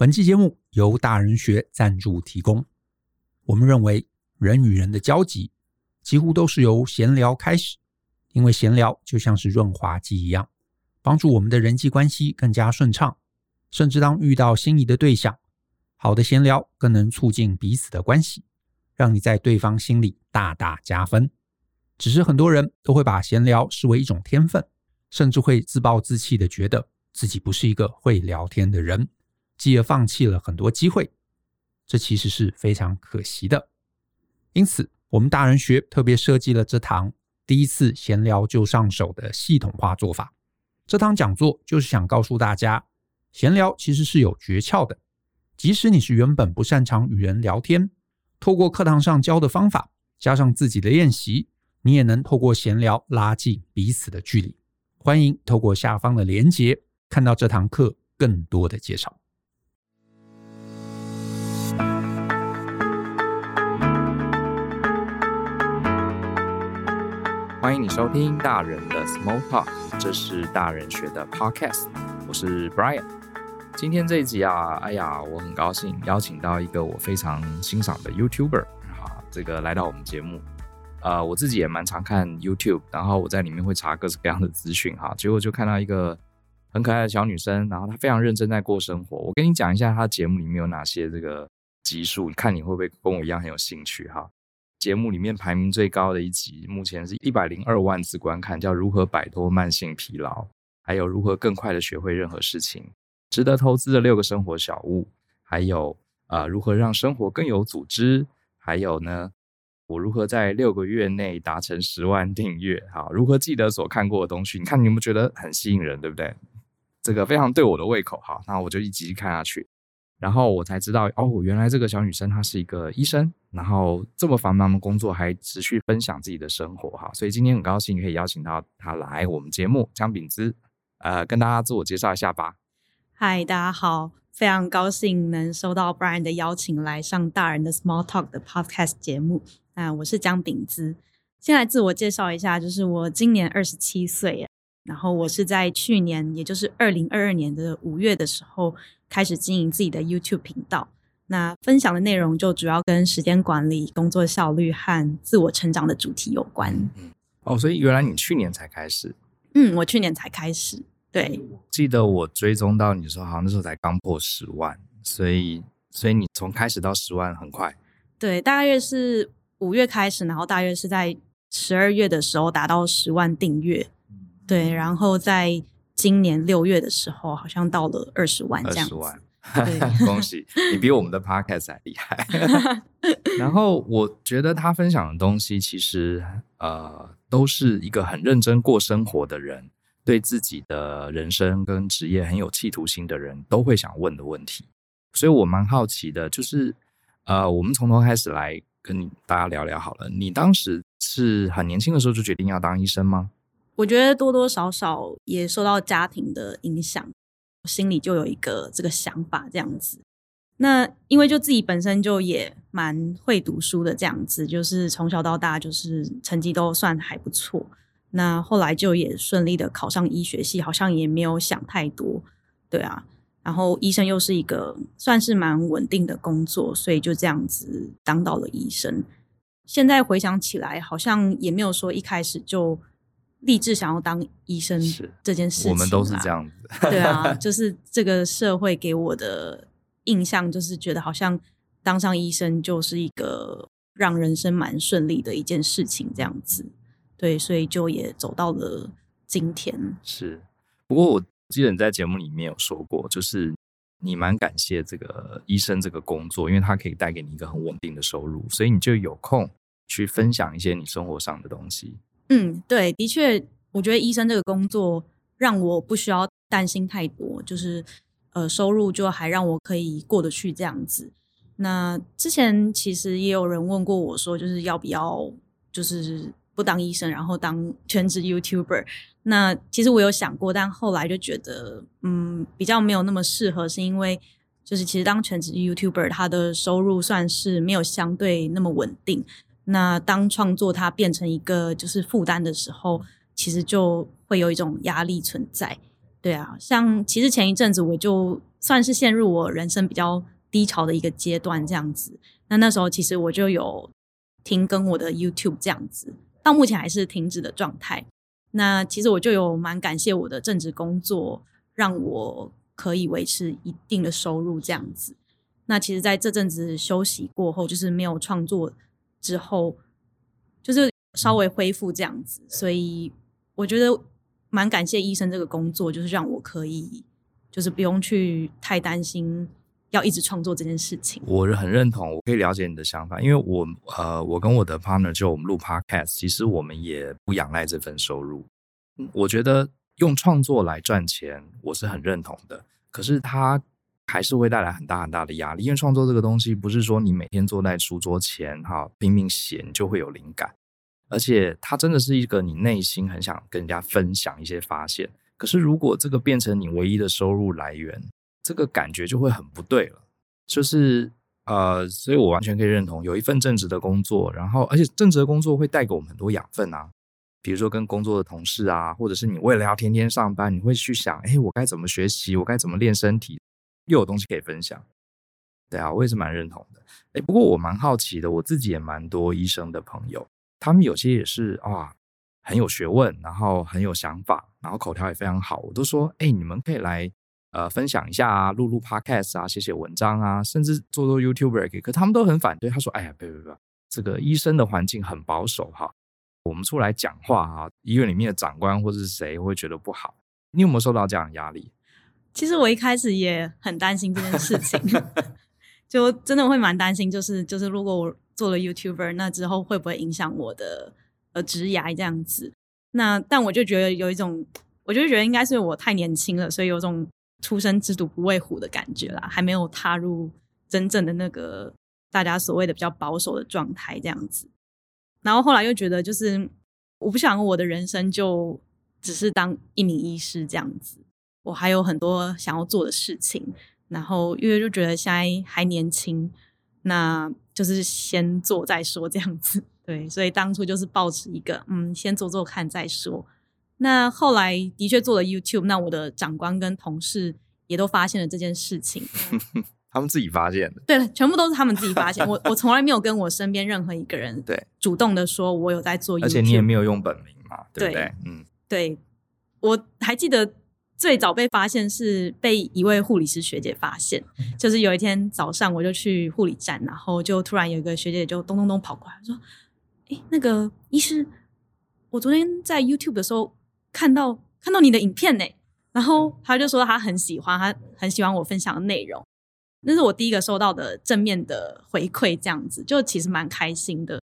本期节目由大人学赞助提供。我们认为，人与人的交集几乎都是由闲聊开始，因为闲聊就像是润滑剂一样，帮助我们的人际关系更加顺畅。甚至当遇到心仪的对象，好的闲聊更能促进彼此的关系，让你在对方心里大大加分。只是很多人都会把闲聊视为一种天分，甚至会自暴自弃的觉得自己不是一个会聊天的人，继而放弃了很多机会。这其实是非常可惜的。因此，我们大人学特别设计了这堂第一次闲聊就上手的系统化做法。这堂讲座就是想告诉大家。闲聊其实是有诀窍的，即使你是原本不擅长与人聊天，透过课堂上教的方法，加上自己的练习，你也能透过闲聊拉近彼此的距离。欢迎透过下方的连结，看到这堂课更多的介绍。欢迎你收听大人的 Small Talk，这是大人学的 Podcast，我是 Brian。今天这一集啊，哎呀，我很高兴邀请到一个我非常欣赏的 YouTuber 啊，这个来到我们节目。呃，我自己也蛮常看 YouTube，然后我在里面会查各式各样的资讯哈。结果就看到一个很可爱的小女生，然后她非常认真在过生活。我跟你讲一下她节目里面有哪些这个集数，你看你会不会跟我一样很有兴趣哈？节目里面排名最高的一集，目前是一百零二万次观看，叫如何摆脱慢性疲劳，还有如何更快的学会任何事情。值得投资的六个生活小物，还有啊、如何让生活更有组织？还有呢，我如何在六个月内达成十万订阅？好，如何记得所看过的东西？你看你有没有觉得很吸引人，对不对？这个非常对我的胃口。好，那我就一集看下去，然后我才知道哦，原来这个小女生她是一个医生，然后这么繁忙的工作还持续分享自己的生活。哈，所以今天很高兴可以邀请到她来我们节目，姜秉姿，呃，跟大家自我介绍一下吧。嗨，大家好，非常高兴能收到 Brian 的邀请来上大人的 Small Talk 的 Podcast 节目。那我是姜秉姿，先来自我介绍一下，就是我今年二十七岁，然后我是在去年，也就是二零二二年的五月的时候开始经营自己的 YouTube 频道。那分享的内容就主要跟时间管理、工作效率和自我成长的主题有关。嗯，哦，所以原来你去年才开始？嗯，我去年才开始。对，记得我追踪到你的时候，好像那时候才刚破十万，所以，所以你从开始到十万很快。对，大约是五月开始，然后大约是在十二月的时候达到十万订阅，对，然后在今年六月的时候，好像到了二十万这样子。二十万，对 恭喜你比我们的 podcast 还厉害。然后我觉得他分享的东西，其实呃，都是一个很认真过生活的人。对自己的人生跟职业很有企图心的人都会想问的问题，所以我蛮好奇的，就是呃，我们从头开始来跟大家聊聊好了。你当时是很年轻的时候就决定要当医生吗？我觉得多多少少也受到家庭的影响，我心里就有一个这个想法这样子。那因为就自己本身就也蛮会读书的这样子，就是从小到大就是成绩都算还不错。那后来就也顺利的考上医学系，好像也没有想太多，对啊。然后医生又是一个算是蛮稳定的工作，所以就这样子当到了医生。现在回想起来，好像也没有说一开始就立志想要当医生这件事情。我们都是这样子，对啊，就是这个社会给我的印象，就是觉得好像当上医生就是一个让人生蛮顺利的一件事情，这样子。对，所以就也走到了今天。是，不过我记得你在节目里面有说过，就是你蛮感谢这个医生这个工作，因为它可以带给你一个很稳定的收入，所以你就有空去分享一些你生活上的东西。嗯，对，的确，我觉得医生这个工作让我不需要担心太多，就是呃，收入就还让我可以过得去这样子。那之前其实也有人问过我说，就是要不要，就是。不当医生，然后当全职 YouTuber。那其实我有想过，但后来就觉得，嗯，比较没有那么适合，是因为就是其实当全职 YouTuber，他的收入算是没有相对那么稳定。那当创作它变成一个就是负担的时候，其实就会有一种压力存在。对啊，像其实前一阵子我就算是陷入我人生比较低潮的一个阶段这样子。那那时候其实我就有停更我的 YouTube 这样子，到目前还是停止的状态。那其实我就有蛮感谢我的正职工作，让我可以维持一定的收入这样子。那其实在这阵子休息过后，就是没有创作之后，就是稍微恢复这样子。所以我觉得蛮感谢医生这个工作，就是让我可以就是不用去太担心要一直创作这件事情。我很认同，我可以了解你的想法，因为我呃，我跟我的 partner 就我们录 podcast，其实我们也不仰赖这份收入。我觉得用创作来赚钱，我是很认同的。可是它还是会带来很大很大的压力，因为创作这个东西不是说你每天坐在书桌前哈拼命写就会有灵感，而且它真的是一个你内心很想跟人家分享一些发现。可是如果这个变成你唯一的收入来源，这个感觉就会很不对了。就是呃，所以我完全可以认同有一份正职的工作，然后而且正职的工作会带给我们很多养分啊。比如说跟工作的同事啊，或者是你为了要天天上班，你会去想，哎，我该怎么学习，我该怎么练身体，又有东西可以分享。对啊，我也是蛮认同的。哎，不过我蛮好奇的，我自己也蛮多医生的朋友，他们有些也是啊，很有学问，然后很有想法，然后口条也非常好。我都说，哎，你们可以来呃分享一下啊，录录 podcast 啊，写写文章啊，甚至做做 YouTuber。可他们都很反对，他说，哎呀，别别别，这个医生的环境很保守哈。我们出来讲话啊，医院里面的长官或者是谁会觉得不好？你有没有受到这样的压力？其实我一开始也很担心这件事情，就真的会蛮担心，就是就是如果我做了 YouTuber，那之后会不会影响我的呃职涯这样子？那但我就觉得有一种，我就觉得应该是我太年轻了，所以有种初生之犊不畏虎的感觉啦，还没有踏入真正的那个大家所谓的比较保守的状态这样子。然后后来又觉得，就是我不想我的人生就只是当一名医师这样子，我还有很多想要做的事情。然后因为就觉得现在还年轻，那就是先做再说这样子。对，所以当初就是抱持一个嗯，先做做看再说。那后来的确做了 YouTube，那我的长官跟同事也都发现了这件事情。他们自己发现的，对，全部都是他们自己发现。我我从来没有跟我身边任何一个人对主动的说，我有在做 YouTube，而且你也没有用本名嘛，对不对？对嗯，对。我还记得最早被发现是被一位护理师学姐发现，就是有一天早上我就去护理站，然后就突然有一个学姐就咚咚咚跑过来说：“哎，那个医师，我昨天在 YouTube 的时候看到看到你的影片呢。”然后他就说他很喜欢，他很喜欢我分享的内容。那是我第一个收到的正面的回馈，这样子就其实蛮开心的。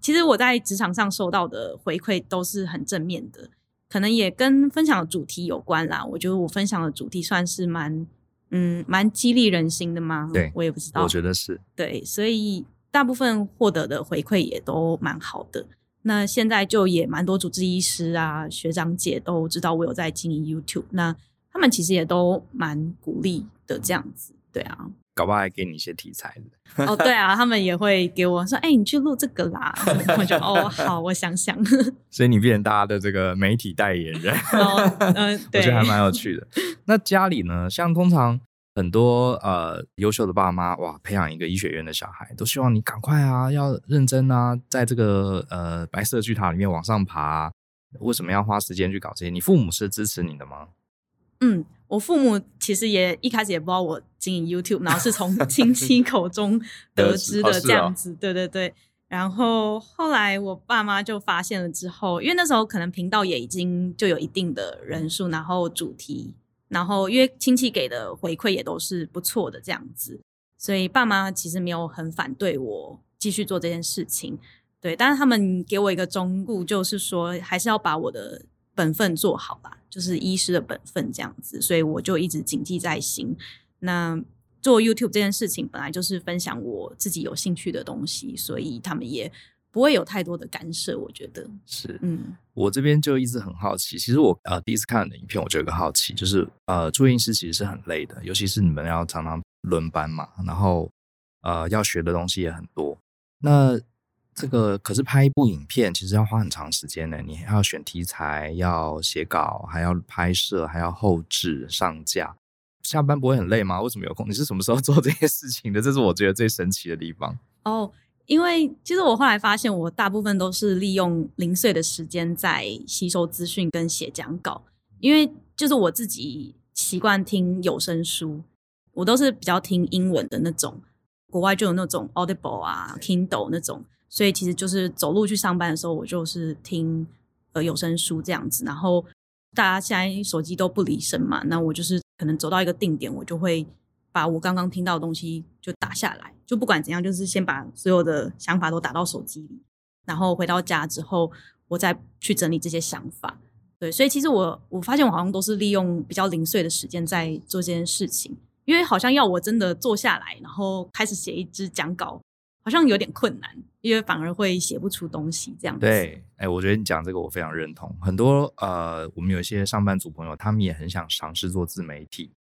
其实我在职场上收到的回馈都是很正面的，可能也跟分享的主题有关啦。我觉得我分享的主题算是蛮嗯蛮激励人心的嘛。对，我也不知道，我觉得是对，所以大部分获得的回馈也都蛮好的。那现在就也蛮多主治医师啊、学长姐都知道我有在经营 YouTube，那他们其实也都蛮鼓励的这样子。对啊，搞不好还给你一些题材的。哦，对啊，他们也会给我说：“哎、欸，你去录这个啦。”我就哦，好，我想想。所以你变成大家的这个媒体代言人，嗯、哦呃，对，我觉得还蛮有趣的。那家里呢？像通常很多呃优秀的爸妈，哇，培养一个医学院的小孩，都希望你赶快啊，要认真啊，在这个呃白色巨塔里面往上爬、啊。为什么要花时间去搞这些？你父母是支持你的吗？嗯。我父母其实也一开始也不知道我经营 YouTube，然后是从 亲戚口中得知的这样子，对对对。然后后来我爸妈就发现了之后，因为那时候可能频道也已经就有一定的人数，然后主题，然后因为亲戚给的回馈也都是不错的这样子，所以爸妈其实没有很反对我继续做这件事情，对。但是他们给我一个忠告，就是说还是要把我的。本分做好吧，就是医师的本分这样子，所以我就一直谨记在心。那做 YouTube 这件事情本来就是分享我自己有兴趣的东西，所以他们也不会有太多的干涉。我觉得是，嗯，我这边就一直很好奇。其实我呃第一次看你的影片，我就有个好奇，就是呃住院医师其实是很累的，尤其是你们要常常轮班嘛，然后呃要学的东西也很多。那这个可是拍一部影片，其实要花很长时间呢。你还要选题材，要写稿，还要拍摄，还要后置、上架。下班不会很累吗？为什么有空？你是什么时候 做这些事情的？这是我觉得最神奇的地方。哦，因为其实我后来发现，我大部分都是利用零碎的时间在吸收资讯跟写讲稿。因为就是我自己习惯听有声书，我都是比较听英文的那种。国外就有那种 Audible 啊、Kindle 那种。所以其实就是走路去上班的时候，我就是听呃有声书这样子。然后大家现在手机都不离身嘛，那我就是可能走到一个定点，我就会把我刚刚听到的东西就打下来。就不管怎样，就是先把所有的想法都打到手机里，然后回到家之后，我再去整理这些想法。对，所以其实我我发现我好像都是利用比较零碎的时间在做这件事情，因为好像要我真的坐下来，然后开始写一支讲稿。好像有点困难，因为反而会写不出东西这样子。对，哎、我觉得你讲这个我非常认同。很多呃，我们有一些上班族朋友，他们也很想尝试做自媒体，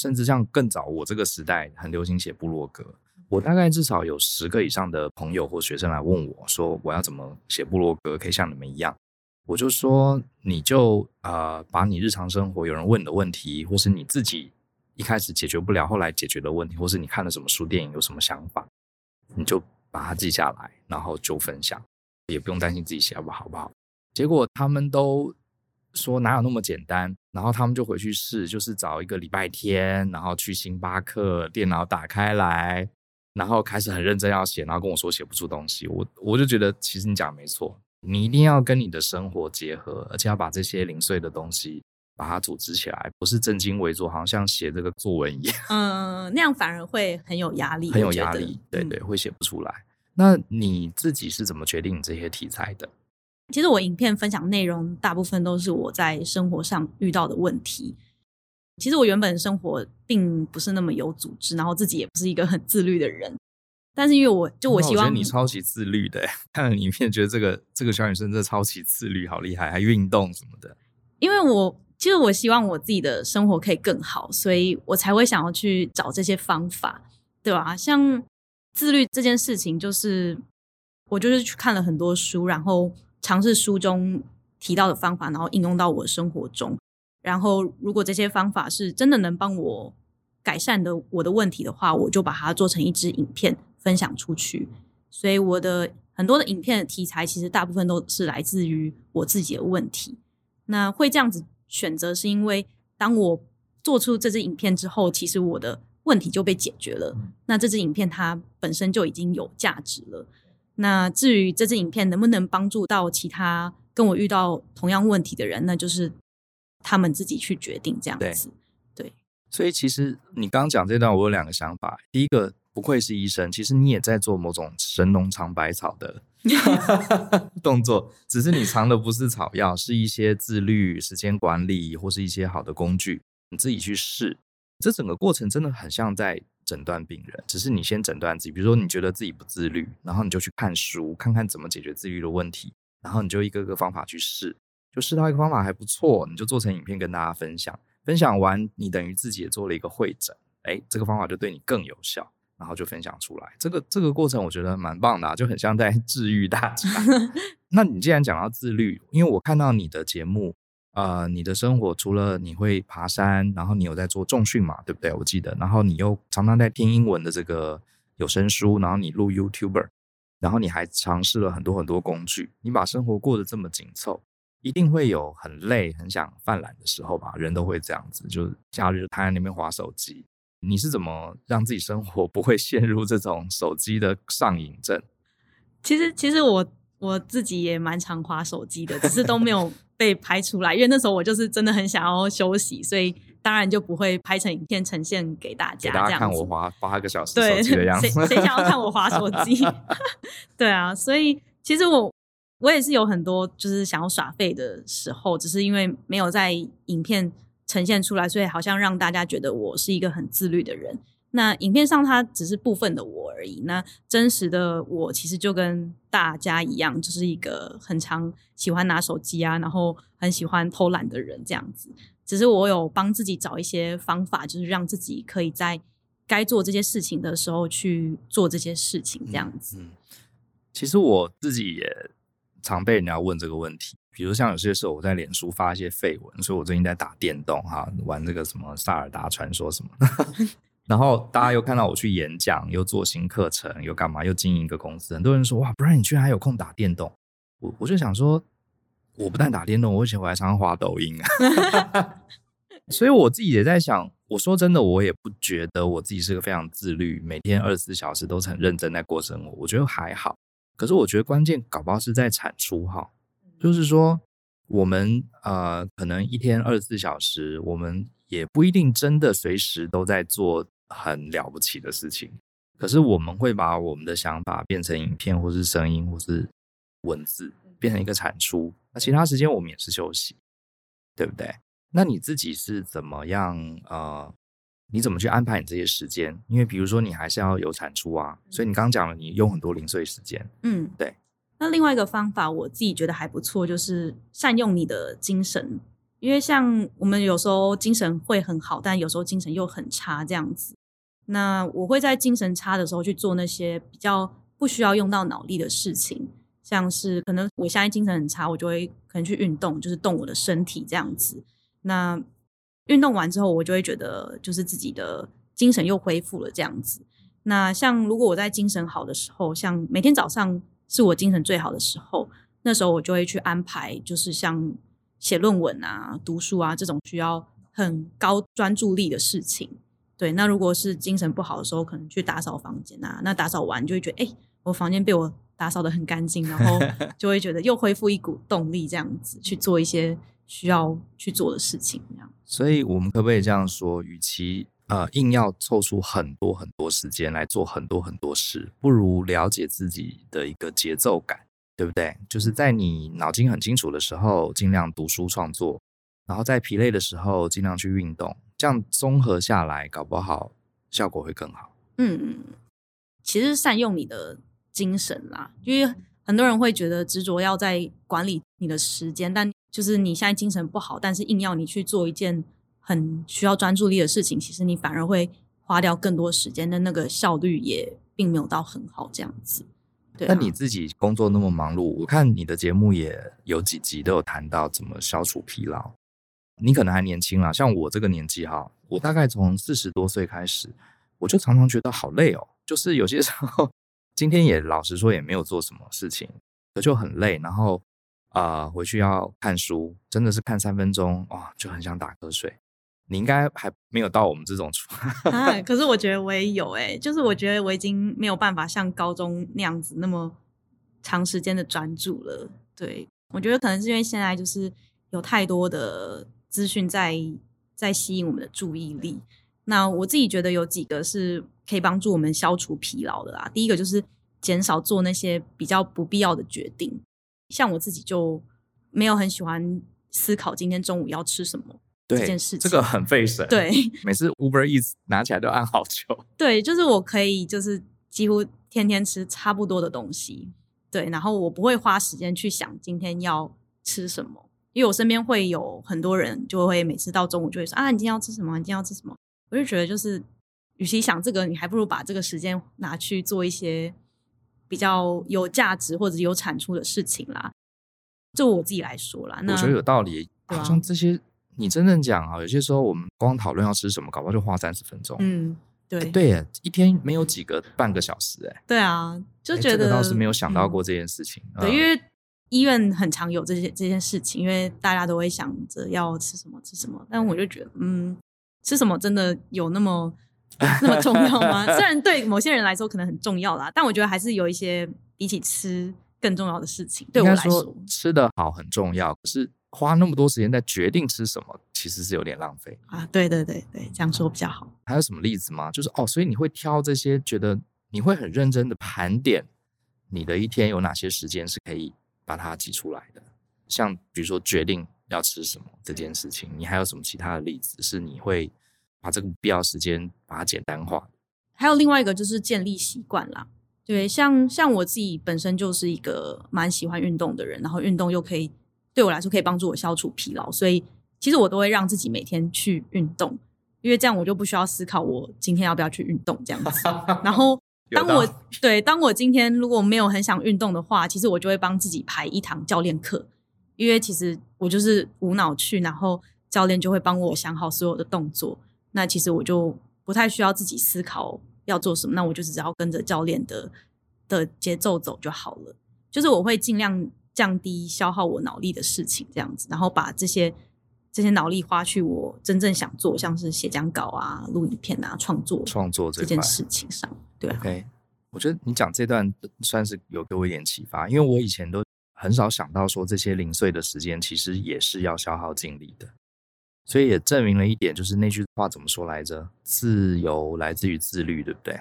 甚至像更早我这个时代很流行写部落格。我大概至少有十个以上的朋友或学生来问我说，我要怎么写部落格可以像你们一样？我就说，你就呃，把你日常生活有人问的问题，或是你自己一开始解决不了，后来解决的问题，或是你看了什么书、电影，有什么想法。你就把它记下来，然后就分享，也不用担心自己写不好不好。结果他们都说哪有那么简单，然后他们就回去试，就是找一个礼拜天，然后去星巴克，电脑打开来，然后开始很认真要写，然后跟我说写不出东西。我我就觉得其实你讲的没错，你一定要跟你的生活结合，而且要把这些零碎的东西。把它组织起来，不是正襟危坐，好像写这个作文一样。嗯，那样反而会很有压力，很有压力。对对，会写不出来。那你自己是怎么决定这些题材的？其实我影片分享内容大部分都是我在生活上遇到的问题。其实我原本生活并不是那么有组织，然后自己也不是一个很自律的人。但是因为我就我希望你超级自律的，看了影片觉得这个这个小女生真的超级自律，好厉害，还运动什么的。因为我。其实我希望我自己的生活可以更好，所以我才会想要去找这些方法，对吧？像自律这件事情，就是我就是去看了很多书，然后尝试书中提到的方法，然后应用到我的生活中。然后如果这些方法是真的能帮我改善的我的问题的话，我就把它做成一支影片分享出去。所以我的很多的影片的题材，其实大部分都是来自于我自己的问题。那会这样子。选择是因为，当我做出这支影片之后，其实我的问题就被解决了。那这支影片它本身就已经有价值了。那至于这支影片能不能帮助到其他跟我遇到同样问题的人，那就是他们自己去决定这样子。对，对。所以其实你刚刚讲这段，我有两个想法。第一个，不愧是医生，其实你也在做某种神农尝百草的。动作，只是你藏的不是草药，是一些自律、时间管理，或是一些好的工具，你自己去试。这整个过程真的很像在诊断病人，只是你先诊断自己。比如说你觉得自己不自律，然后你就去看书，看看怎么解决自律的问题，然后你就一个个方法去试，就试到一个方法还不错，你就做成影片跟大家分享。分享完，你等于自己也做了一个会诊，哎，这个方法就对你更有效。然后就分享出来，这个这个过程我觉得蛮棒的啊，就很像在 治愈大家。那你既然讲到自律，因为我看到你的节目，呃，你的生活除了你会爬山，然后你有在做重训嘛，对不对？我记得，然后你又常常在听英文的这个有声书，然后你录 YouTuber，然后你还尝试了很多很多工具，你把生活过得这么紧凑，一定会有很累、很想犯懒的时候吧？人都会这样子，就是假日躺在那边滑手机。你是怎么让自己生活不会陷入这种手机的上瘾症？其实，其实我我自己也蛮常滑手机的，只是都没有 被拍出来，因为那时候我就是真的很想要休息，所以当然就不会拍成影片呈现给大家。大家看我滑八个小时手机的样子，谁谁想要看我滑手机？对啊，所以其实我我也是有很多就是想要耍废的时候，只是因为没有在影片。呈现出来，所以好像让大家觉得我是一个很自律的人。那影片上它只是部分的我而已。那真实的我其实就跟大家一样，就是一个很常喜欢拿手机啊，然后很喜欢偷懒的人这样子。只是我有帮自己找一些方法，就是让自己可以在该做这些事情的时候去做这些事情，这样子。嗯，嗯。其实我自己也常被人家问这个问题，比如像有些时候我在脸书发一些废文，所以我最近在打电动哈，玩这个什么萨尔达传说什么的，然后大家又看到我去演讲，又做新课程，又干嘛，又经营一个公司，很多人说哇，不然你居然还有空打电动，我我就想说，我不但打电动，我以前我还常常滑抖音啊，所以我自己也在想。我说真的，我也不觉得我自己是个非常自律，每天二十四小时都是很认真在过生活。我觉得还好，可是我觉得关键搞不好是在产出哈，就是说我们呃可能一天二十四小时，我们也不一定真的随时都在做很了不起的事情，可是我们会把我们的想法变成影片，或是声音，或是文字，变成一个产出。那其他时间我们也是休息，对不对？那你自己是怎么样？呃，你怎么去安排你这些时间？因为比如说你还是要有产出啊，所以你刚刚讲了，你用很多零碎时间。嗯，对。那另外一个方法，我自己觉得还不错，就是善用你的精神。因为像我们有时候精神会很好，但有时候精神又很差这样子。那我会在精神差的时候去做那些比较不需要用到脑力的事情，像是可能我现在精神很差，我就会可能去运动，就是动我的身体这样子。那运动完之后，我就会觉得就是自己的精神又恢复了这样子。那像如果我在精神好的时候，像每天早上是我精神最好的时候，那时候我就会去安排，就是像写论文啊、读书啊这种需要很高专注力的事情。对，那如果是精神不好的时候，可能去打扫房间啊。那打扫完就会觉得，哎，我房间被我打扫得很干净，然后 就会觉得又恢复一股动力，这样子去做一些。需要去做的事情，这样。所以，我们可不可以这样说？与其呃硬要凑出很多很多时间来做很多很多事，不如了解自己的一个节奏感，对不对？就是在你脑筋很清楚的时候，尽量读书创作；然后在疲累的时候，尽量去运动。这样综合下来，搞不好效果会更好。嗯，其实善用你的精神啦，因为很多人会觉得执着要在管理你的时间，但就是你现在精神不好，但是硬要你去做一件很需要专注力的事情，其实你反而会花掉更多时间，但那个效率也并没有到很好这样子。对，那你自己工作那么忙碌，我看你的节目也有几集都有谈到怎么消除疲劳。你可能还年轻啦，像我这个年纪哈，我大概从四十多岁开始，我就常常觉得好累哦，就是有些时候今天也老实说也没有做什么事情，可就很累，然后。啊、回去要看书，真的是看三分钟哇，就很想打瞌睡。你应该还没有到我们这种处 啊，可是我觉得我也有哎、就是我觉得我已经没有办法像高中那样子那么长时间的专注了。对，我觉得可能是因为现在就是有太多的资讯在在吸引我们的注意力。那我自己觉得有几个是可以帮助我们消除疲劳的啦。第一个就是减少做那些比较不必要的决定。像我自己就没有很喜欢思考今天中午要吃什么这件事情，这个很费神。对，每次 Uber Eats 拿起来都按好久。对，就是我可以就是几乎天天吃差不多的东西，对，然后我不会花时间去想今天要吃什么，因为我身边会有很多人就会每次到中午就会说啊，你今天要吃什么？你今天要吃什么？我就觉得就是，与其想这个，你还不如把这个时间拿去做一些。比较有价值或者有产出的事情啦，就我自己来说啦，那我觉得有道理。好像这些你真正讲啊，有些时候我们光讨论要吃什么，搞不好就花三十分钟。嗯，对对，一天没有几个半个小时哎。对啊，就觉得、这个、倒是没有想到过这件事情。嗯、对，因为医院很常有这些这件事情，因为大家都会想着要吃什么吃什么，但我就觉得，嗯，吃什么真的有那么。那么重要吗？虽然对某些人来说可能很重要啦，但我觉得还是有一些比起吃更重要的事情。对我来说，吃的好很重要，可是花那么多时间在决定吃什么，其实是有点浪费啊。对对对对，这样说比较好。还有什么例子吗？就是哦，所以你会挑这些，觉得你会很认真的盘点你的一天有哪些时间是可以把它挤出来的。像比如说决定要吃什么这件事情，你还有什么其他的例子是你会？把这个必要时间把它简单化，还有另外一个就是建立习惯啦。对，像像我自己本身就是一个蛮喜欢运动的人，然后运动又可以对我来说可以帮助我消除疲劳，所以其实我都会让自己每天去运动，因为这样我就不需要思考我今天要不要去运动这样子。然后当我对当我今天如果没有很想运动的话，其实我就会帮自己排一堂教练课，因为其实我就是无脑去，然后教练就会帮我想好所有的动作。那其实我就不太需要自己思考要做什么，那我就只要跟着教练的的节奏走就好了。就是我会尽量降低消耗我脑力的事情，这样子，然后把这些这些脑力花去我真正想做，像是写讲稿啊、录影片啊、创作、创作这件事情上。对啊，OK，我觉得你讲这段算是有给我一点启发，因为我以前都很少想到说这些零碎的时间其实也是要消耗精力的。所以也证明了一点，就是那句话怎么说来着？自由来自于自律，对不对？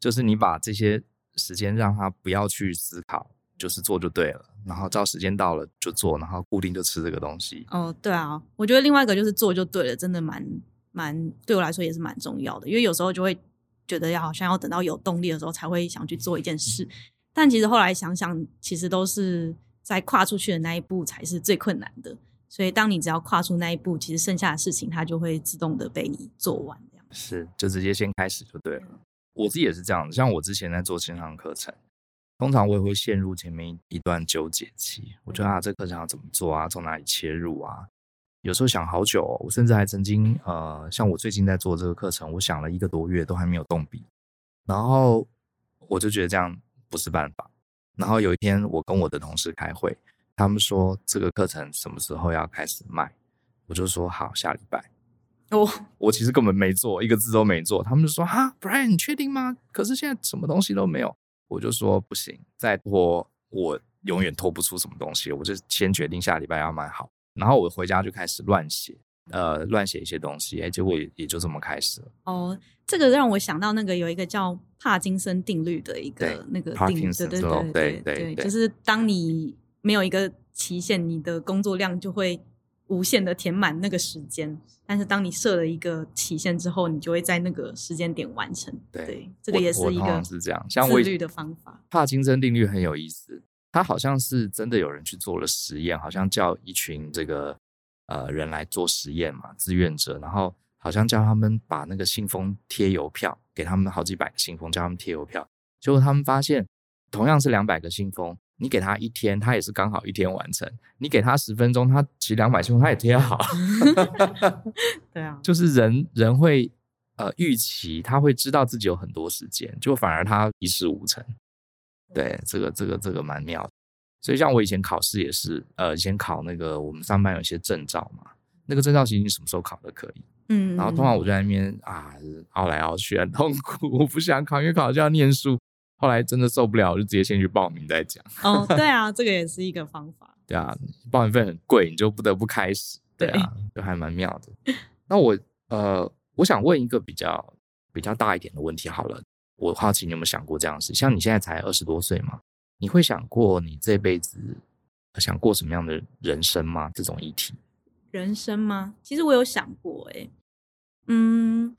就是你把这些时间让他不要去思考，就是做就对了。然后照时间到了就做，然后固定就吃这个东西。哦，对啊，我觉得另外一个就是做就对了，真的蛮蛮对我来说也是蛮重要的。因为有时候就会觉得要好像要等到有动力的时候才会想去做一件事，但其实后来想想，其实都是在跨出去的那一步才是最困难的。所以，当你只要跨出那一步，其实剩下的事情它就会自动的被你做完。这样是，就直接先开始就对了。我自己也是这样，像我之前在做线上课程，通常我也会陷入前面一段纠结期。我觉得啊，这课程要怎么做啊？从哪里切入啊？有时候想好久哦。我甚至还曾经呃，像我最近在做这个课程，我想了一个多月都还没有动笔，然后我就觉得这样不是办法。然后有一天，我跟我的同事开会。他们说这个课程什么时候要开始卖？我就说好，下礼拜。哦，我其实根本没做，一个字都没做。他们就说哈，Brian，你确定吗？可是现在什么东西都没有。我就说不行，再拖我永远拖不出什么东西。我就先决定下礼拜要买好，然后我回家就开始乱写，呃，乱写一些东西。哎，结果也也就这么开始了。哦，这个让我想到那个有一个叫帕金森定律的一个那个定律，对对对对对，就是当你。没有一个期限，你的工作量就会无限的填满那个时间。但是当你设了一个期限之后，你就会在那个时间点完成。对，对这个也是一个是这样，像自律的方法。帕金森定律很有意思，它好像是真的有人去做了实验，好像叫一群这个呃人来做实验嘛，志愿者，然后好像叫他们把那个信封贴邮票，给他们好几百个信封，叫他们贴邮票，结果他们发现同样是两百个信封。你给他一天，他也是刚好一天完成。你给他十分钟，他其实两百信封他也贴好。对啊，就是人人会呃预期他会知道自己有很多时间，就反而他一事无成。对，这个这个这个蛮妙的。所以像我以前考试也是，呃，以前考那个我们上班有一些证照嘛，那个证照其实你什么时候考都可以。嗯，然后通常我就在那边啊熬来熬去很痛苦，我不想考，因为考就要念书。后来真的受不了，就直接先去报名再讲。哦，对啊，这个也是一个方法。对啊，报名费很贵，你就不得不开始。对啊，就还蛮妙的。那我呃，我想问一个比较比较大一点的问题好了。我好奇你有没有想过这样的事？像你现在才二十多岁嘛，你会想过你这辈子想过什么样的人生吗？这种议题。人生吗？其实我有想过，欸，哎，嗯。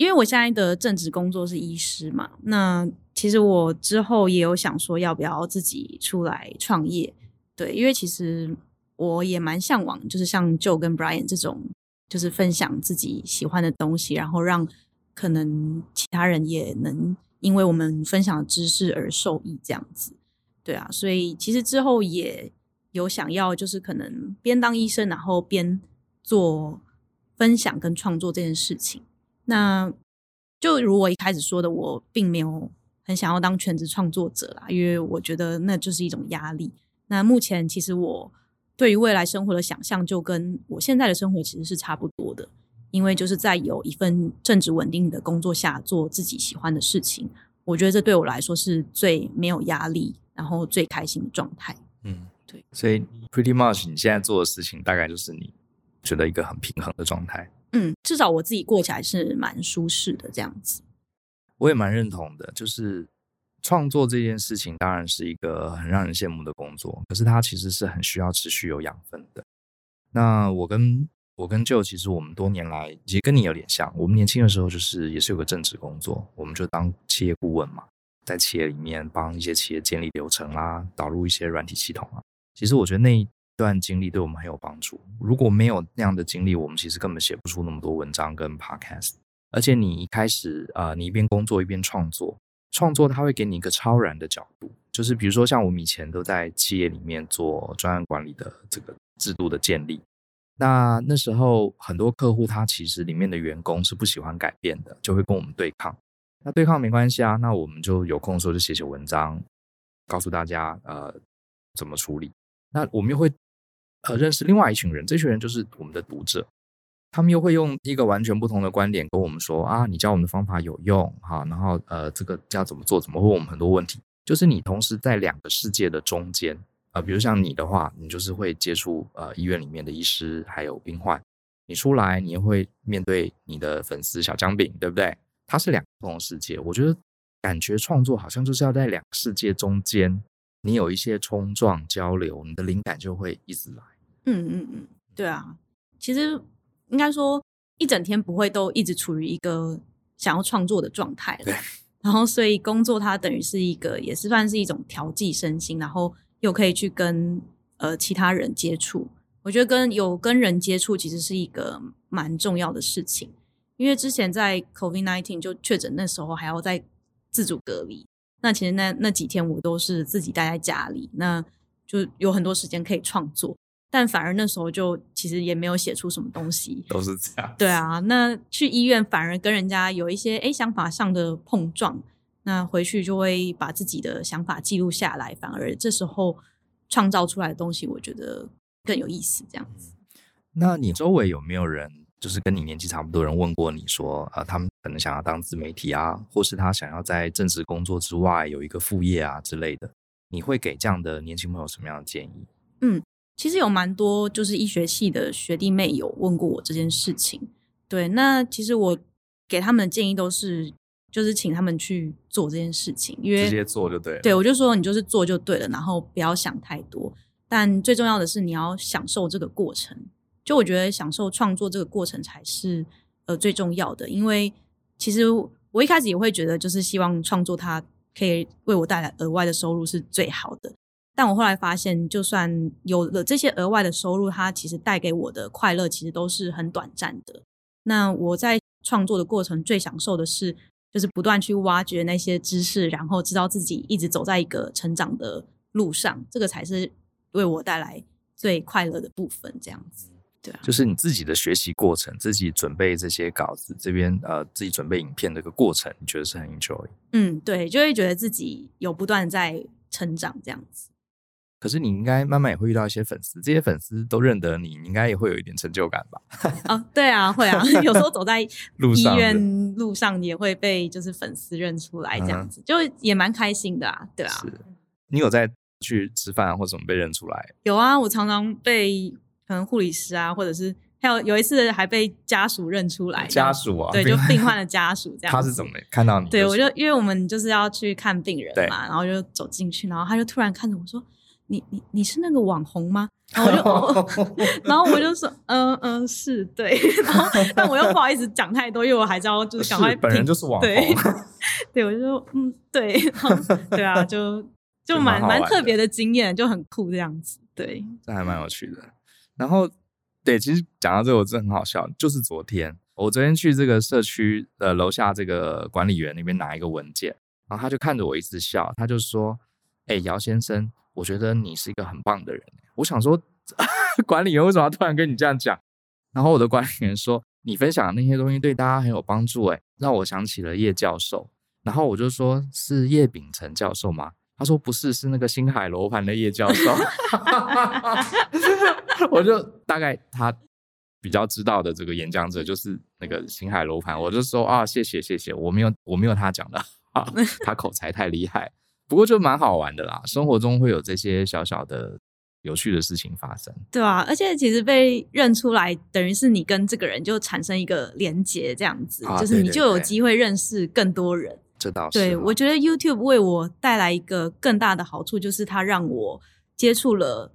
因为我现在的正职工作是医师嘛，那其实我之后也有想说要不要自己出来创业，对，因为其实我也蛮向往，就是像 Joe 跟 Brian 这种，就是分享自己喜欢的东西，然后让可能其他人也能因为我们分享的知识而受益，这样子，对啊，所以其实之后也有想要，就是可能边当医生，然后边做分享跟创作这件事情。那就如我一开始说的，我并没有很想要当全职创作者啦，因为我觉得那就是一种压力。那目前其实我对于未来生活的想象，就跟我现在的生活其实是差不多的，因为就是在有一份正职稳定的工作下做自己喜欢的事情，我觉得这对我来说是最没有压力，然后最开心的状态。嗯，对。所以 pretty much 你现在做的事情，大概就是你觉得一个很平衡的状态。嗯，至少我自己过起来是蛮舒适的这样子。我也蛮认同的，就是创作这件事情当然是一个很让人羡慕的工作，可是它其实是很需要持续有养分的。那我跟我跟 Joe 其实我们多年来其实跟你有点像，我们年轻的时候就是也是有个正职工作，我们就当企业顾问嘛，在企业里面帮一些企业建立流程啦，导入一些软体系统啊。其实我觉得那段经历对我们很有帮助。如果没有那样的经历，我们其实根本写不出那么多文章跟 podcast。而且你一开始啊、呃，你一边工作一边创作，创作它会给你一个超然的角度，就是比如说像我们以前都在企业里面做专案管理的这个制度的建立，那那时候很多客户他其实里面的员工是不喜欢改变的，就会跟我们对抗。那对抗没关系啊，那我们就有空的时候就写写文章，告诉大家呃怎么处理。那我们又会呃认识另外一群人，这群人就是我们的读者。他们又会用一个完全不同的观点跟我们说啊，你教我们的方法有用哈，然后呃，这个要怎么做，怎么问我们很多问题，就是你同时在两个世界的中间啊、呃，比如像你的话，你就是会接触呃医院里面的医师还有病患，你出来你又会面对你的粉丝小姜饼，对不对？它是两个不同世界，我觉得感觉创作好像就是要在两个世界中间，你有一些冲撞交流，你的灵感就会一直来。嗯嗯嗯，对啊，其实。应该说，一整天不会都一直处于一个想要创作的状态。对。然后，所以工作它等于是一个，也是算是一种调剂身心，然后又可以去跟呃其他人接触。我觉得跟有跟人接触，其实是一个蛮重要的事情。因为之前在 COVID-19 就确诊那时候，还要在自主隔离。那其实那那几天我都是自己待在家里，那就有很多时间可以创作。但反而那时候就其实也没有写出什么东西，都是这样。对啊，那去医院反而跟人家有一些诶想法上的碰撞，那回去就会把自己的想法记录下来，反而这时候创造出来的东西，我觉得更有意思。这样子。那你周围有没有人，就是跟你年纪差不多人问过你说，啊、呃，他们可能想要当自媒体啊，或是他想要在正职工作之外有一个副业啊之类的，你会给这样的年轻朋友什么样的建议？嗯。其实有蛮多就是医学系的学弟妹有问过我这件事情，对，那其实我给他们的建议都是，就是请他们去做这件事情，因为直接做就对了。对，我就说你就是做就对了，然后不要想太多，但最重要的是你要享受这个过程。就我觉得享受创作这个过程才是呃最重要的，因为其实我一开始也会觉得，就是希望创作它可以为我带来额外的收入是最好的。但我后来发现，就算有了这些额外的收入，它其实带给我的快乐其实都是很短暂的。那我在创作的过程最享受的是，就是不断去挖掘那些知识，然后知道自己一直走在一个成长的路上，这个才是为我带来最快乐的部分。这样子，对啊，就是你自己的学习过程，自己准备这些稿子，这边呃，自己准备影片的一个过程，你觉得是很 enjoy？嗯，对，就会觉得自己有不断在成长这样子。可是你应该慢慢也会遇到一些粉丝，这些粉丝都认得你，你应该也会有一点成就感吧？哦，对啊，会啊，有时候走在 医院路上也会被就是粉丝认出来，这样子、嗯、就也蛮开心的啊，对啊。是，你有在去吃饭或者怎么被认出来？有啊，我常常被可能护理师啊，或者是还有有一次还被家属认出来，家属啊，对，就病 患的家属这样。他是怎么看到你？对，我就因为我们就是要去看病人嘛，然后就走进去，然后他就突然看着我说。你你你是那个网红吗？然后我就，哦、然后我就说，嗯嗯，是对。然后但我又不好意思讲太多，因为我还是要就是赶快。本人就是网红。对，对我就说，嗯，对，对啊，就就蛮蛮特别的经验，就很酷这样子。对，这还蛮有趣的。然后，对，其实讲到这个，我真的很好笑。就是昨天，我昨天去这个社区的楼下这个管理员那边拿一个文件，然后他就看着我一直笑，他就说：“哎，姚先生。”我觉得你是一个很棒的人。我想说，管理员为什么要突然跟你这样讲？然后我的管理员说，你分享的那些东西对大家很有帮助，哎，让我想起了叶教授。然后我就说，是叶秉成教授吗？他说不是，是那个星海楼盘的叶教授。我就大概他比较知道的这个演讲者就是那个星海楼盘。我就说啊，谢谢谢谢，我没有我没有他讲的啊，他口才太厉害。不过就蛮好玩的啦，生活中会有这些小小的有趣的事情发生。对啊，而且其实被认出来，等于是你跟这个人就产生一个连结，这样子，啊、就是你就有机会认识更多人。这倒是。对，我觉得 YouTube 为我带来一个更大的好处，就是它让我接触了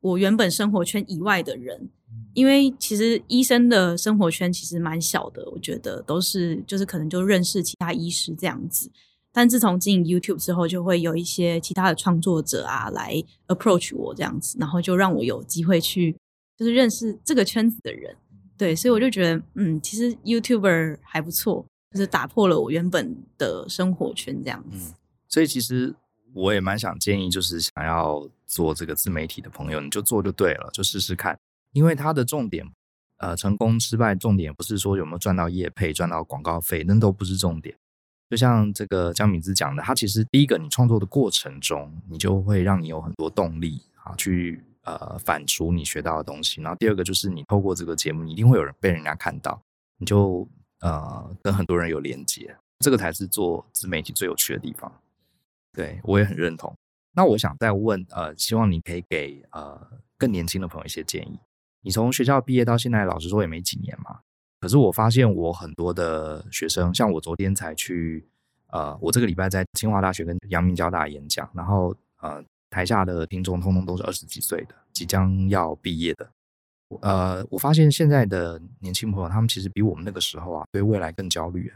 我原本生活圈以外的人。因为其实医生的生活圈其实蛮小的，我觉得都是就是可能就认识其他医师这样子。但自从经营 YouTube 之后，就会有一些其他的创作者啊来 approach 我这样子，然后就让我有机会去就是认识这个圈子的人，对，所以我就觉得，嗯，其实 YouTuber 还不错，就是打破了我原本的生活圈这样子。所以其实我也蛮想建议，就是想要做这个自媒体的朋友，你就做就对了，就试试看，因为它的重点，呃，成功失败重点不是说有没有赚到业配、赚到广告费，那都不是重点。就像这个江敏之讲的，他其实第一个，你创作的过程中，你就会让你有很多动力啊，去呃反刍你学到的东西。然后第二个就是你透过这个节目，你一定会有人被人家看到，你就呃跟很多人有连接，这个才是做自媒体最有趣的地方。对，我也很认同。那我想再问，呃，希望你可以给呃更年轻的朋友一些建议。你从学校毕业到现在，老实说也没几年嘛。可是我发现我很多的学生，像我昨天才去，呃，我这个礼拜在清华大学跟阳明交大演讲，然后呃，台下的听众通通都是二十几岁的，即将要毕业的。呃，我发现现在的年轻朋友，他们其实比我们那个时候啊，对未来更焦虑，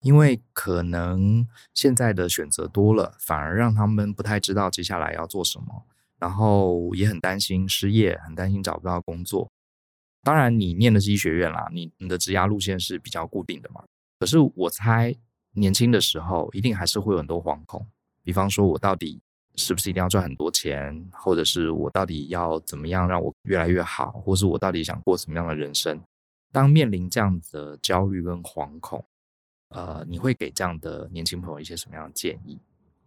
因为可能现在的选择多了，反而让他们不太知道接下来要做什么，然后也很担心失业，很担心找不到工作。当然，你念的是医学院啦，你你的职涯路线是比较固定的嘛。可是我猜，年轻的时候一定还是会有很多惶恐。比方说，我到底是不是一定要赚很多钱，或者是我到底要怎么样让我越来越好，或是我到底想过什么样的人生？当面临这样的焦虑跟惶恐，呃，你会给这样的年轻朋友一些什么样的建议？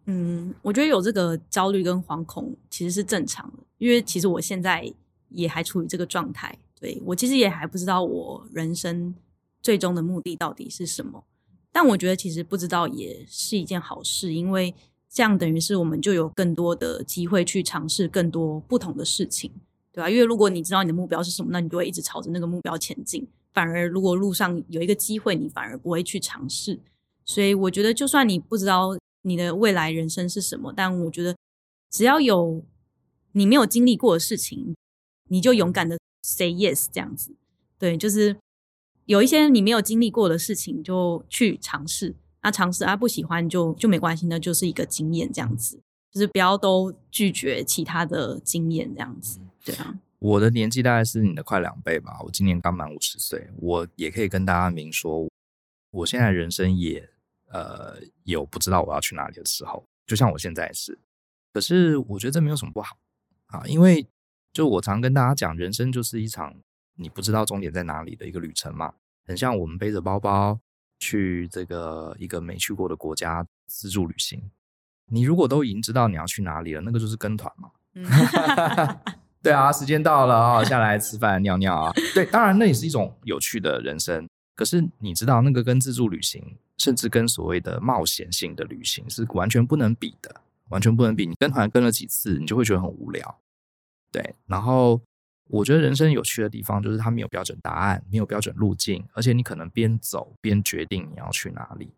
嗯，我觉得有这个焦虑跟惶恐其实是正常的，因为其实我现在也还处于这个状态。对，我其实也还不知道我人生最终的目的到底是什么，但我觉得其实不知道也是一件好事，因为这样等于是我们就有更多的机会去尝试更多不同的事情，对吧？因为如果你知道你的目标是什么，那你就会一直朝着那个目标前进。反而如果路上有一个机会，你反而不会去尝试。所以我觉得，就算你不知道你的未来人生是什么，但我觉得只要有你没有经历过的事情，你就勇敢的。Say yes，这样子，对，就是有一些你没有经历过的事情，就去尝试。那尝试啊，不喜欢就就没关系，那就是一个经验，这样子，就是不要都拒绝其他的经验，这样子，对啊。我的年纪大概是你的快两倍吧，我今年刚满五十岁，我也可以跟大家明说，我现在人生也呃有不知道我要去哪里的时候，就像我现在是。可是我觉得这没有什么不好啊，因为。就我常跟大家讲，人生就是一场你不知道终点在哪里的一个旅程嘛，很像我们背着包包去这个一个没去过的国家自助旅行。你如果都已经知道你要去哪里了，那个就是跟团嘛。对啊，时间到了啊，下来吃饭尿尿啊。对，当然那也是一种有趣的人生。可是你知道，那个跟自助旅行，甚至跟所谓的冒险性的旅行是完全不能比的，完全不能比。你跟团跟了几次，你就会觉得很无聊。对，然后我觉得人生有趣的地方就是它没有标准答案，没有标准路径，而且你可能边走边决定你要去哪里，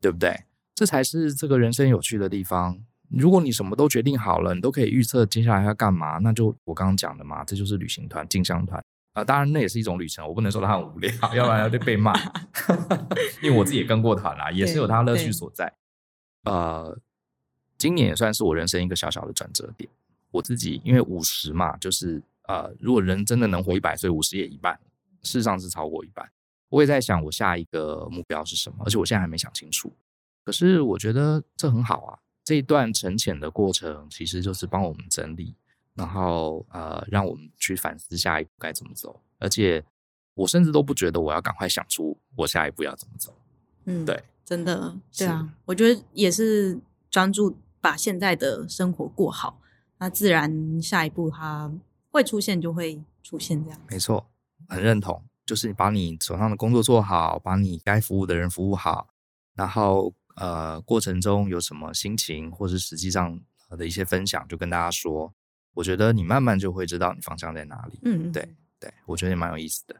对不对？这才是这个人生有趣的地方。如果你什么都决定好了，你都可以预测接下来要干嘛，那就我刚刚讲的嘛，这就是旅行团、进香团啊、呃。当然，那也是一种旅程，我不能说它很无聊，要不然要被骂。因为我自己也跟过团啦，也是有它乐趣所在。呃，今年也算是我人生一个小小的转折点。我自己因为五十嘛，就是呃，如果人真的能活一百岁，五十也一半，事实上是超过一半。我也在想我下一个目标是什么，而且我现在还没想清楚。可是我觉得这很好啊，这一段沉潜的过程其实就是帮我们整理，然后呃，让我们去反思下一步该怎么走。而且我甚至都不觉得我要赶快想出我下一步要怎么走。嗯，对，真的，对啊，我觉得也是专注把现在的生活过好。那自然下一步它会出现，就会出现这样。没错，很认同。就是你把你手上的工作做好，把你该服务的人服务好，然后呃，过程中有什么心情或是实际上的一些分享，就跟大家说。我觉得你慢慢就会知道你方向在哪里。嗯，对对，我觉得也蛮有意思的。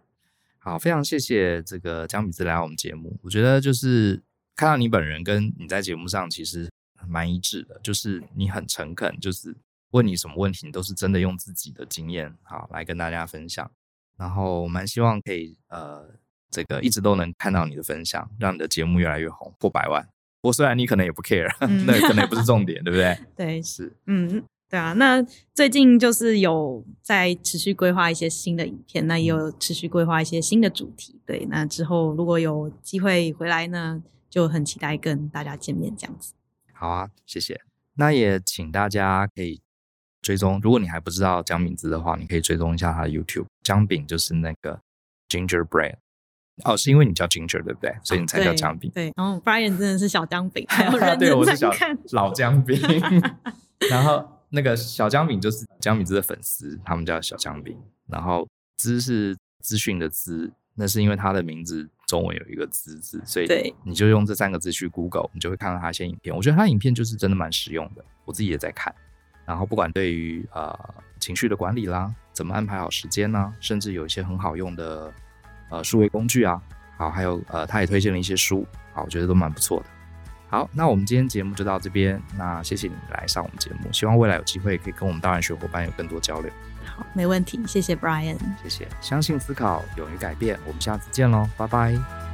好，非常谢谢这个江米子来我们节目。我觉得就是看到你本人跟你在节目上其实蛮一致的，就是你很诚恳，就是。问你什么问题，你都是真的用自己的经验好来跟大家分享。然后我蛮希望可以呃，这个一直都能看到你的分享，让你的节目越来越红，破百万。不过虽然你可能也不 care，、嗯、那可能也不是重点，对不对？对，是。嗯，对啊，那最近就是有在持续规划一些新的影片，那也有持续规划一些新的主题。对，那之后如果有机会回来呢，就很期待跟大家见面这样子。好啊，谢谢。那也请大家可以追踪，如果你还不知道姜饼子的话，你可以追踪一下他的 YouTube。姜饼就是那个 Gingerbread。哦，是因为你叫 Ginger 对不对？所以你才叫姜饼。哦、对，然后 Brian 真的是小姜饼，还有认真在看老姜饼。然后。那个小姜饼就是姜饼子的粉丝，他们叫小姜饼。然后资是资讯的资，那是因为他的名字中文有一个资字，所以你就用这三个字去 Google，你就会看到他一些影片。我觉得他影片就是真的蛮实用的，我自己也在看。然后不管对于呃情绪的管理啦，怎么安排好时间呢，甚至有一些很好用的呃数位工具啊，好，还有呃他也推荐了一些书，好，我觉得都蛮不错的。好，那我们今天节目就到这边。那谢谢你来上我们节目，希望未来有机会可以跟我们大人学伙伴有更多交流。好，没问题，谢谢 Brian，谢谢。相信思考，勇于改变，我们下次见喽，拜拜。